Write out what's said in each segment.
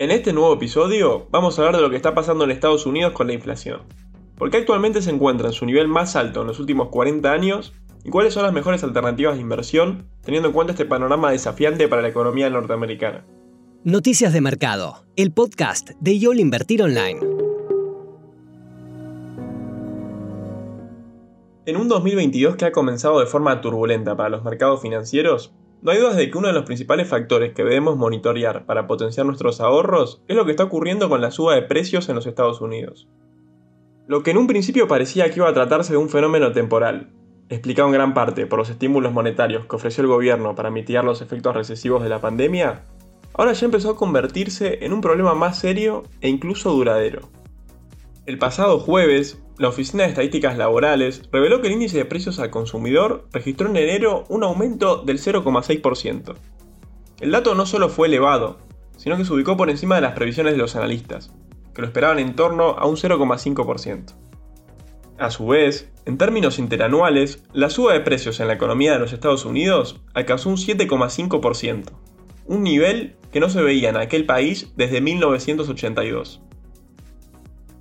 En este nuevo episodio vamos a hablar de lo que está pasando en Estados Unidos con la inflación. ¿Por qué actualmente se encuentra en su nivel más alto en los últimos 40 años? ¿Y cuáles son las mejores alternativas de inversión teniendo en cuenta este panorama desafiante para la economía norteamericana? Noticias de Mercado, el podcast de YOL Invertir Online. En un 2022 que ha comenzado de forma turbulenta para los mercados financieros, no hay dudas de que uno de los principales factores que debemos monitorear para potenciar nuestros ahorros es lo que está ocurriendo con la suba de precios en los Estados Unidos. Lo que en un principio parecía que iba a tratarse de un fenómeno temporal, explicado en gran parte por los estímulos monetarios que ofreció el gobierno para mitigar los efectos recesivos de la pandemia, ahora ya empezó a convertirse en un problema más serio e incluso duradero. El pasado jueves, la Oficina de Estadísticas Laborales reveló que el índice de precios al consumidor registró en enero un aumento del 0,6%. El dato no solo fue elevado, sino que se ubicó por encima de las previsiones de los analistas, que lo esperaban en torno a un 0,5%. A su vez, en términos interanuales, la suba de precios en la economía de los Estados Unidos alcanzó un 7,5%, un nivel que no se veía en aquel país desde 1982.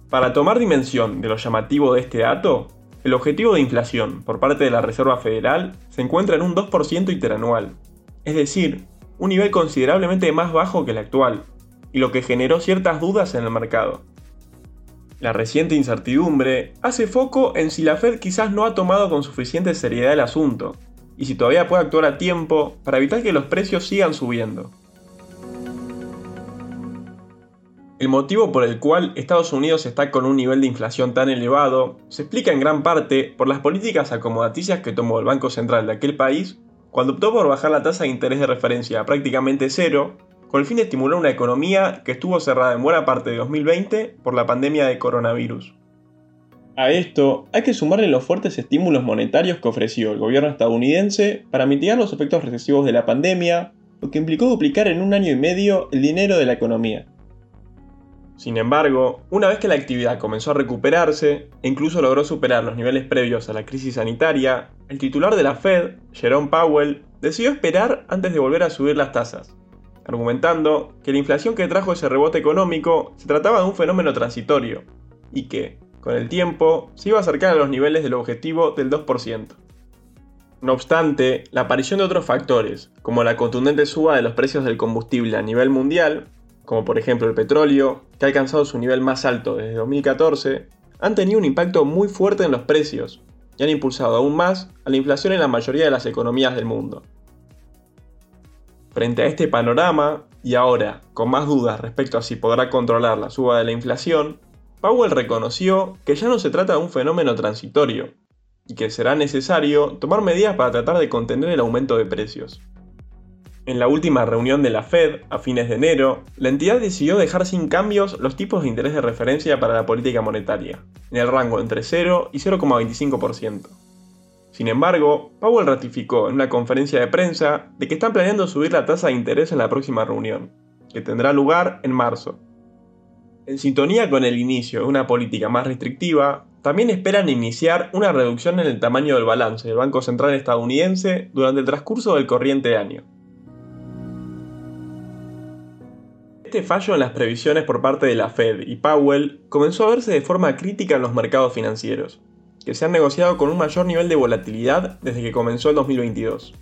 Para tomar dimensión de lo llamativo de este dato, el objetivo de inflación por parte de la Reserva Federal se encuentra en un 2% interanual, es decir, un nivel considerablemente más bajo que el actual, y lo que generó ciertas dudas en el mercado. La reciente incertidumbre hace foco en si la Fed quizás no ha tomado con suficiente seriedad el asunto, y si todavía puede actuar a tiempo para evitar que los precios sigan subiendo. El motivo por el cual Estados Unidos está con un nivel de inflación tan elevado se explica en gran parte por las políticas acomodaticias que tomó el Banco Central de aquel país cuando optó por bajar la tasa de interés de referencia a prácticamente cero, con el fin de estimular una economía que estuvo cerrada en buena parte de 2020 por la pandemia de coronavirus. A esto hay que sumarle los fuertes estímulos monetarios que ofreció el gobierno estadounidense para mitigar los efectos recesivos de la pandemia, lo que implicó duplicar en un año y medio el dinero de la economía. Sin embargo, una vez que la actividad comenzó a recuperarse e incluso logró superar los niveles previos a la crisis sanitaria, el titular de la Fed, Jerome Powell, decidió esperar antes de volver a subir las tasas, argumentando que la inflación que trajo ese rebote económico se trataba de un fenómeno transitorio y que, con el tiempo, se iba a acercar a los niveles del objetivo del 2%. No obstante, la aparición de otros factores, como la contundente suba de los precios del combustible a nivel mundial, como por ejemplo el petróleo, que ha alcanzado su nivel más alto desde 2014, han tenido un impacto muy fuerte en los precios y han impulsado aún más a la inflación en la mayoría de las economías del mundo. Frente a este panorama, y ahora con más dudas respecto a si podrá controlar la suba de la inflación, Powell reconoció que ya no se trata de un fenómeno transitorio, y que será necesario tomar medidas para tratar de contener el aumento de precios. En la última reunión de la Fed, a fines de enero, la entidad decidió dejar sin cambios los tipos de interés de referencia para la política monetaria, en el rango entre 0 y 0,25%. Sin embargo, Powell ratificó en una conferencia de prensa de que están planeando subir la tasa de interés en la próxima reunión, que tendrá lugar en marzo. En sintonía con el inicio de una política más restrictiva, también esperan iniciar una reducción en el tamaño del balance del Banco Central estadounidense durante el transcurso del corriente año. Este fallo en las previsiones por parte de la Fed y Powell comenzó a verse de forma crítica en los mercados financieros, que se han negociado con un mayor nivel de volatilidad desde que comenzó el 2022.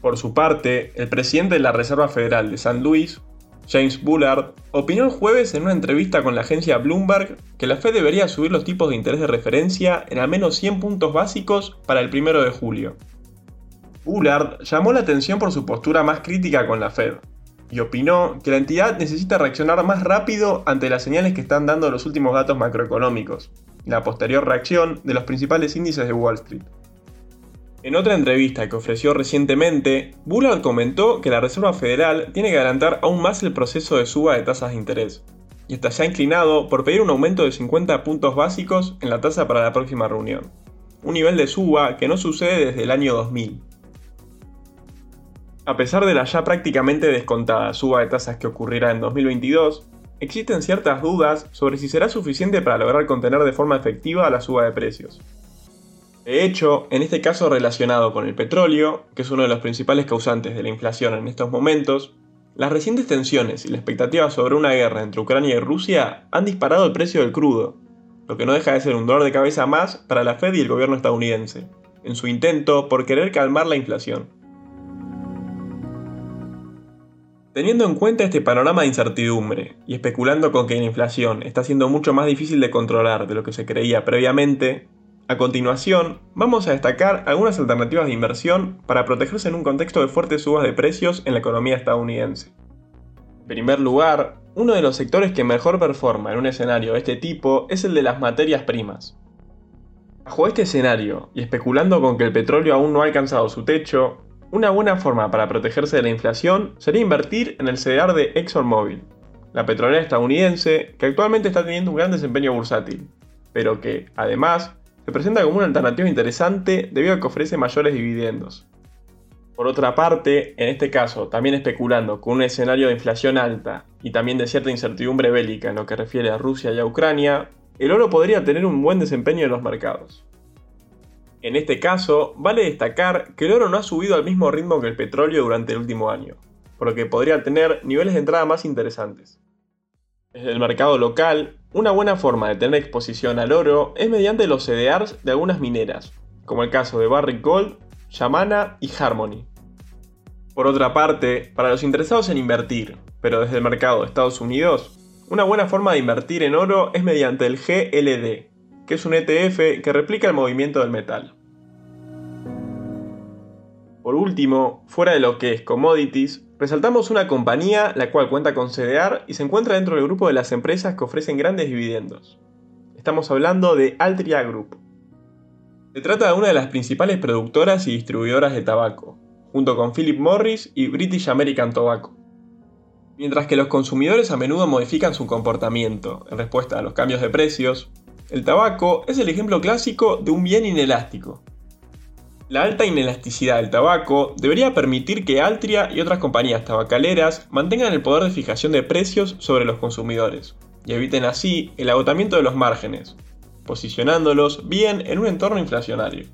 Por su parte, el presidente de la Reserva Federal de San Luis, James Bullard, opinó el jueves en una entrevista con la agencia Bloomberg que la Fed debería subir los tipos de interés de referencia en al menos 100 puntos básicos para el 1 de julio. Bullard llamó la atención por su postura más crítica con la Fed, y opinó que la entidad necesita reaccionar más rápido ante las señales que están dando los últimos datos macroeconómicos la posterior reacción de los principales índices de Wall Street. En otra entrevista que ofreció recientemente, Bullard comentó que la Reserva Federal tiene que adelantar aún más el proceso de suba de tasas de interés, y está ya inclinado por pedir un aumento de 50 puntos básicos en la tasa para la próxima reunión, un nivel de suba que no sucede desde el año 2000. A pesar de la ya prácticamente descontada suba de tasas que ocurrirá en 2022, existen ciertas dudas sobre si será suficiente para lograr contener de forma efectiva la suba de precios. De hecho, en este caso relacionado con el petróleo, que es uno de los principales causantes de la inflación en estos momentos, Las recientes tensiones y la expectativa sobre una guerra entre Ucrania y Rusia han disparado el precio del crudo, lo que no deja de ser un dolor de cabeza más para la Fed y el gobierno estadounidense, en su intento por querer calmar la inflación. Teniendo en cuenta este panorama de incertidumbre y especulando con que la inflación está siendo mucho más difícil de controlar de lo que se creía previamente, a continuación, vamos a destacar algunas alternativas de inversión para protegerse en un contexto de fuertes subas de precios en la economía estadounidense. En primer lugar, uno de los sectores que mejor performa en un escenario de este tipo es el de las materias primas. Bajo este escenario, y especulando con que el petróleo aún no ha alcanzado su techo, una buena forma para protegerse de la inflación sería invertir en el CDR de ExxonMobil, la petrolera estadounidense que actualmente está teniendo un gran desempeño bursátil, pero que, además, se presenta como una alternativa interesante debido a que ofrece mayores dividendos. Por otra parte, en este caso, también especulando con un escenario de inflación alta y también de cierta incertidumbre bélica en lo que refiere a Rusia y a Ucrania, el oro podría tener un buen desempeño en los mercados. En este caso, vale destacar que el oro no ha subido al mismo ritmo que el petróleo durante el último año, por lo que podría tener niveles de entrada más interesantes. Desde el mercado local, una buena forma de tener exposición al oro es mediante los CDRs de algunas mineras, como el caso de Barrick Gold, Yamana y Harmony. Por otra parte, para los interesados en invertir, pero desde el mercado de Estados Unidos, una buena forma de invertir en oro es mediante el GLD, que es un ETF que replica el movimiento del metal. Por último, fuera de lo que es commodities, resaltamos una compañía la cual cuenta con CDR y se encuentra dentro del grupo de las empresas que ofrecen grandes dividendos. Estamos hablando de Altria Group. Se trata de una de las principales productoras y distribuidoras de tabaco, junto con Philip Morris y British American Tobacco. Mientras que los consumidores a menudo modifican su comportamiento en respuesta a los cambios de precios, el tabaco es el ejemplo clásico de un bien inelástico, la alta inelasticidad del tabaco debería permitir que Altria y otras compañías tabacaleras mantengan el poder de fijación de precios sobre los consumidores y eviten así el agotamiento de los márgenes, posicionándolos bien en un entorno inflacionario.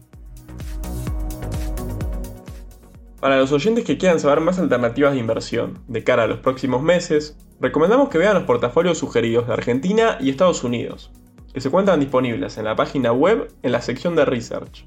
Para los oyentes que quieran saber más alternativas de inversión de cara a los próximos meses, recomendamos que vean los portafolios sugeridos de Argentina y Estados Unidos, que se encuentran disponibles en la página web en la sección de Research.